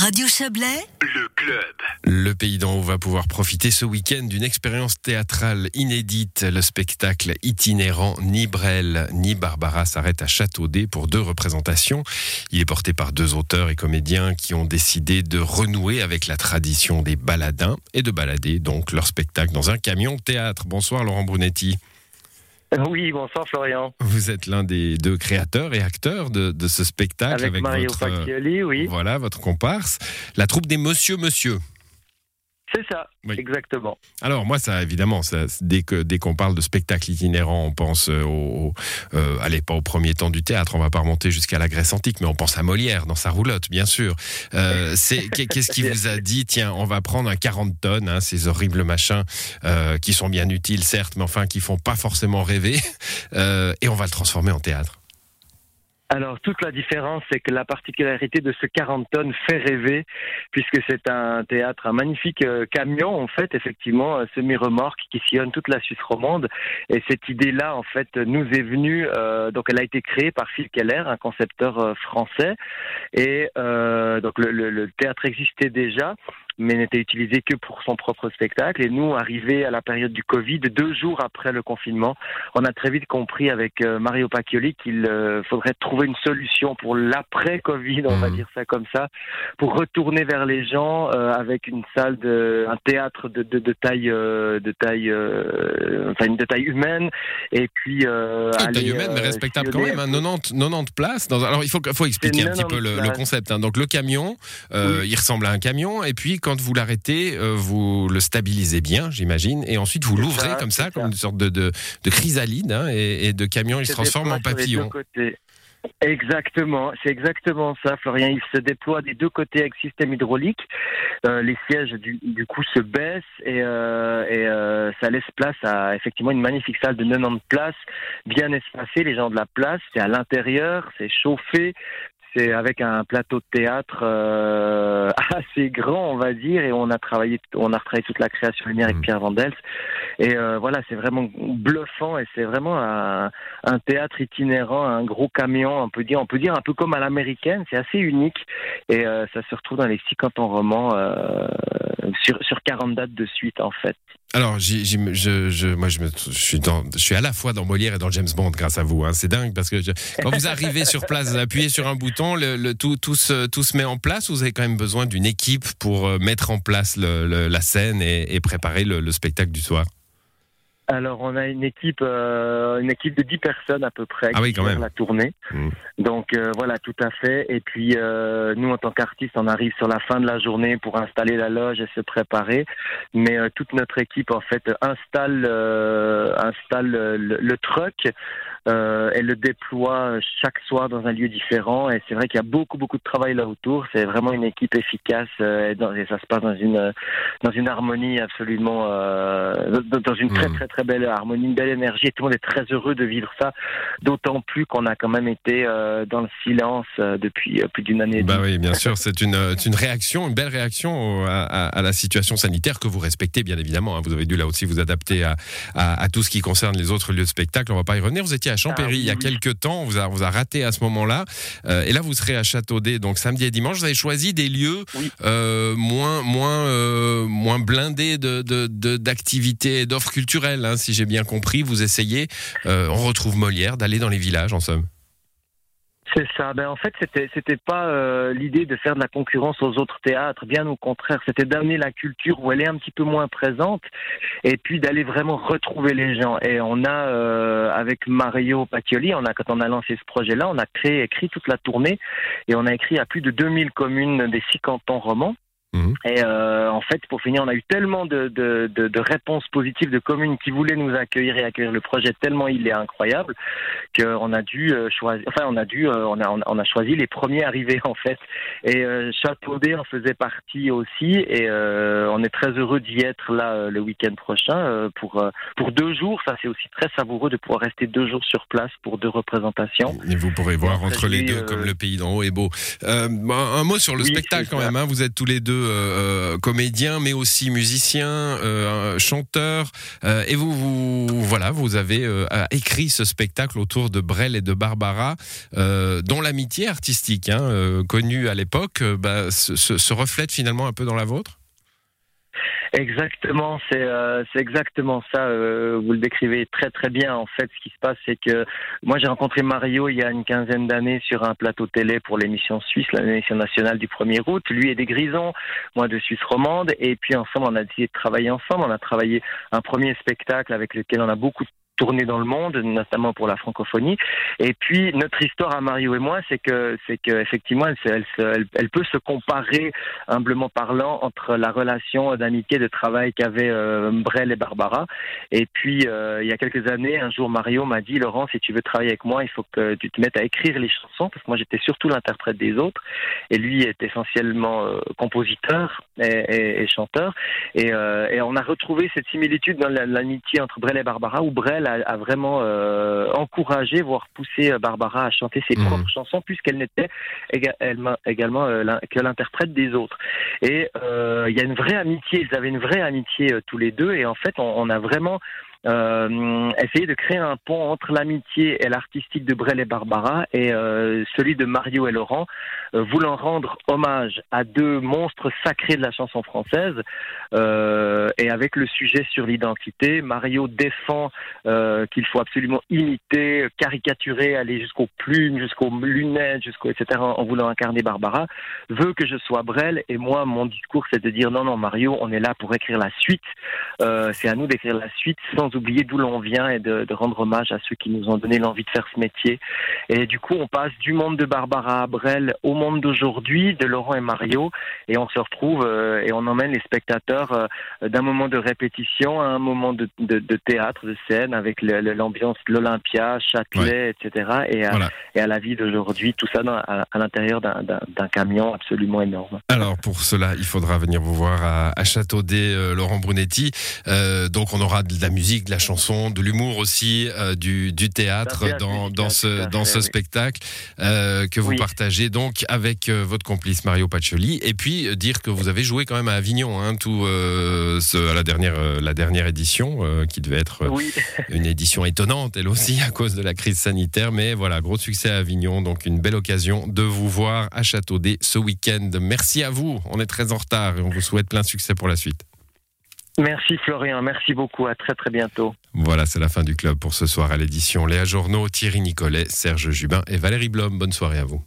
Radio Chablais, le club. Le Pays d'en haut va pouvoir profiter ce week-end d'une expérience théâtrale inédite. Le spectacle itinérant Ni Brel ni Barbara s'arrête à Châteaudet pour deux représentations. Il est porté par deux auteurs et comédiens qui ont décidé de renouer avec la tradition des baladins et de balader donc leur spectacle dans un camion théâtre. Bonsoir Laurent Brunetti. Oui, bonsoir Florian. Vous êtes l'un des deux créateurs et acteurs de, de ce spectacle avec, Mario votre, Pacchioli, oui. voilà, votre comparse, la troupe des Monsieur Monsieur. C'est ça, Oui. exactement. Alors moi, ça évidemment, ça, dès que dès qu'on parle de spectacle itinérant, on pense euh, au, euh, allez pas au premier temps du théâtre, on va pas remonter jusqu'à la Grèce antique, mais on pense à Molière dans sa roulotte, bien sûr. Euh, c'est qu'est-ce qui vous a dit Tiens, on va prendre un 40 tonnes, hein, ces horribles machins euh, qui sont bien utiles certes, mais enfin qui font pas forcément rêver, et on va le transformer en théâtre. Alors, toute la différence, c'est que la particularité de ce 40 tonnes fait rêver, puisque c'est un théâtre, un magnifique euh, camion, en fait, effectivement, euh, semi-remorque qui sillonne toute la Suisse romande. Et cette idée-là, en fait, nous est venue, euh, donc elle a été créée par Phil Keller, un concepteur français. Et donc, le, le- le théâtre existait déjà mais n'était utilisé que pour son propre spectacle. Et nous, arrivés à la période du Covid, deux jours après le confinement, on a très vite compris avec euh, Mario Pacchioli qu'il euh, faudrait trouver une solution pour l'après-Covid, on va Mhm. dire ça comme ça, pour retourner vers les gens euh, avec une salle de, un théâtre de, de, de taille, de taille, enfin de taille humaine, et puis euh, Oui, aller, taille humaine, mais respectable quand même. Hein, 90, 90 places. Dans... Alors, il faut, faut expliquer un petit peu 90 le, concept. hein. Donc, le camion, euh, il ressemble à un camion. Et puis, quand vous l'arrêtez, euh, vous le stabilisez bien, j'imagine. Et ensuite, vous l'ouvrez comme ça, comme une sorte de, de, de chrysalide. hein, et, et de camion, il se transforme en papillon. Exactement, c'est exactement ça, Florian. Il se déploie des deux côtés avec système hydraulique. Euh, les sièges, du, du coup, se baissent et, euh, et euh, ça laisse place à effectivement une magnifique salle de 90 places, bien espacée. Les gens de la place, c'est à l'intérieur, c'est chauffé. C'est avec un plateau de théâtre euh, assez grand, on va dire, et on a travaillé, on a retravaillé toute la création lumière avec Mhm. Pierre Vandels. Et euh, voilà, c'est vraiment bluffant et c'est vraiment un, un théâtre itinérant, un gros camion, on peut dire, on peut dire un peu comme à l'américaine, c'est assez unique et euh, ça se retrouve dans les six cantons romans euh, sur, sur 40 dates de suite en fait. Alors, j'y- je, moi, je, me, suis dans, je suis à la fois dans Molière et dans James Bond grâce à vous. Hein. C'est dingue parce que je- quand vous arrivez sur place, vous appuyez sur un bouton, le, le- tout, tout, se, tout se met en place. Vous avez quand même besoin d'une équipe pour euh, mettre en place le- la scène et, préparer le spectacle du soir? Alors on a une équipe, euh, une équipe de 10 personnes à peu près Ah oui, qui quand gère même. la tournée. Mhm. Donc euh, voilà, tout à fait. Et puis euh, nous en tant qu'artistes, on arrive sur la fin de la journée pour installer la loge et se préparer. Mais euh, toute notre équipe en fait installe, euh, installe le, le truck. Euh, elle le déploie chaque soir dans un lieu différent et c'est vrai qu'il y a beaucoup beaucoup de travail là autour. C'est vraiment une équipe efficace euh, et, dans- et ça se passe dans une dans une harmonie absolument euh, dans une très Mhm. très très belle harmonie, une belle énergie et tout le monde est très heureux de vivre ça. D'autant plus qu'on a quand même été euh, dans le silence euh, depuis euh, plus d'une année. et Bah demie. oui, bien sûr, c'est une, une réaction, une belle réaction à, à- à la situation sanitaire que vous respectez, bien évidemment. hein. Vous avez dû là aussi vous adapter à, à- tout ce qui concerne les autres lieux de spectacle. On va pas y revenir. Vous étiez à Champéry Ah oui, il y a quelques temps. On vous a, on vous a raté à ce moment-là. Euh, et là, vous serez à Châteaudet, donc samedi et dimanche. Vous avez choisi des lieux Oui. euh, moins, moins, moins blindés de, de- de- d'activités et d'offres culturelles. Si j'ai bien compris, vous essayez, euh, on retrouve Molière, d'aller dans les villages, en somme. C'est ça. Ben en fait, c'était c'était pas euh, l'idée de faire de la concurrence aux autres théâtres. Bien au contraire, c'était d'amener la culture où elle est un petit peu moins présente, et puis d'aller vraiment retrouver les gens. Et on a euh, avec Mario Pacchioli, on a quand on a lancé ce projet-là, on a créé écrit toute la tournée, et on a écrit à plus de 2000 communes des six cantons romans. Mhm. Et euh, en fait, pour finir, on a eu tellement de, de, de, de réponses positives de communes qui voulaient nous accueillir et accueillir le projet tellement il est incroyable qu'on a dû euh, choisir. Enfin, on a dû, euh, on a on a choisi les premiers arrivés en fait. Et euh, Châteaudet en faisait partie aussi. Et euh, on est très heureux d'y être là le week-end prochain pour pour deux jours. Ça, c'est aussi très savoureux de pouvoir rester deux jours sur place pour deux représentations. Et vous pourrez voir entre les deux comme le pays d'en haut est beau. Euh, un mot sur le Oui, spectacle quand même. hein. Vous êtes tous les deux deux comédiens, mais aussi musiciens, chanteurs. et vous, vous, voilà, vous avez écrit ce spectacle autour de Brel et de Barbara, dont l'amitié artistique, hein, connue à l'époque, bah, se reflète finalement un peu dans la vôtre? Exactement, c'est euh, exactement ça. Euh, vous le décrivez très très bien. En fait, ce qui se passe, c'est que moi j'ai rencontré Mario il y a une quinzaine d'années sur un plateau télé pour l'émission suisse, l'émission nationale du 1er août. Lui est des Grisons, moi de Suisse romande, et puis ensemble on a décidé de travailler ensemble. On a travaillé un premier spectacle avec lequel on a beaucoup tourner dans le monde, notamment pour la francophonie. Et puis notre histoire à Mario et moi, c'est que c'est que effectivement, elle, elle, peut se comparer humblement parlant entre la relation d'amitié, de travail qu'avaient euh, Brel et Barbara. Et puis euh, il y a quelques années, un jour Mario m'a dit Laurent, si tu veux travailler avec moi, il faut que tu te mettes à écrire les chansons parce que moi j'étais surtout l'interprète des autres et lui est essentiellement euh, compositeur et, chanteur. Et, et, on a retrouvé cette similitude dans l'amitié entre Brel et Barbara où Brel a, vraiment euh, encouragé, voire poussé euh, Barbara à chanter ses mhm. propres chansons, puisqu'elle n'était également euh, que l'interprète des autres. Et il y a une vraie amitié, ils avaient une vraie amitié tous les deux, et en fait, on a vraiment euh, essayer de créer un pont entre l'amitié et l'artistique de Brel et Barbara et euh, celui de Mario et Laurent, euh, voulant rendre hommage à deux monstres sacrés de la chanson française. Euh, et avec le sujet sur l'identité, Mario défend euh, qu'il faut absolument imiter, caricaturer, aller jusqu'aux plumes, jusqu'aux lunettes, jusqu'au etc. en voulant incarner Barbara, veut que je sois Brel. Et moi, mon discours, c'est de dire non, non, Mario, on est là pour écrire la suite. c'est à nous d'écrire la suite sans oublier d'où l'on vient et de, rendre hommage à ceux qui nous ont donné l'envie de faire ce métier. Et du coup, on passe du monde de Barbara Abrel au monde d'aujourd'hui, de Laurent et Mario, et on se retrouve euh, et on emmène les spectateurs euh, d'un moment de répétition à un moment de, théâtre, de scène, avec l'ambiance de l'Olympia, Châtelet, etc. Et à, et à la vie d'aujourd'hui, tout ça à, l'intérieur d'un camion absolument énorme. Alors pour cela, il faudra venir vous voir à, à Châteaudet, euh, Laurent Brunetti. donc on aura de la musique de la chanson, de l'humour aussi, euh, du, du, théâtre dans, dans ce, dans ce spectacle euh, que vous partagez donc avec euh, votre complice Mario Pacioli. Et puis dire que vous avez joué quand même à Avignon, hein, tout, ce, à la dernière, la dernière édition, qui devait être une édition étonnante, elle aussi, à cause de la crise sanitaire. Mais voilà, gros succès à Avignon, donc une belle occasion de vous voir à Châteaudet ce week-end. Merci à vous, on est très en retard et on vous souhaite plein de succès pour la suite. Merci Florian, merci beaucoup, à très très bientôt. Voilà, c'est la fin du club pour ce soir à l'édition. Léa Journaux, Thierry Nicolet, Serge Jubin et Valérie Blom. Bonne soirée à vous.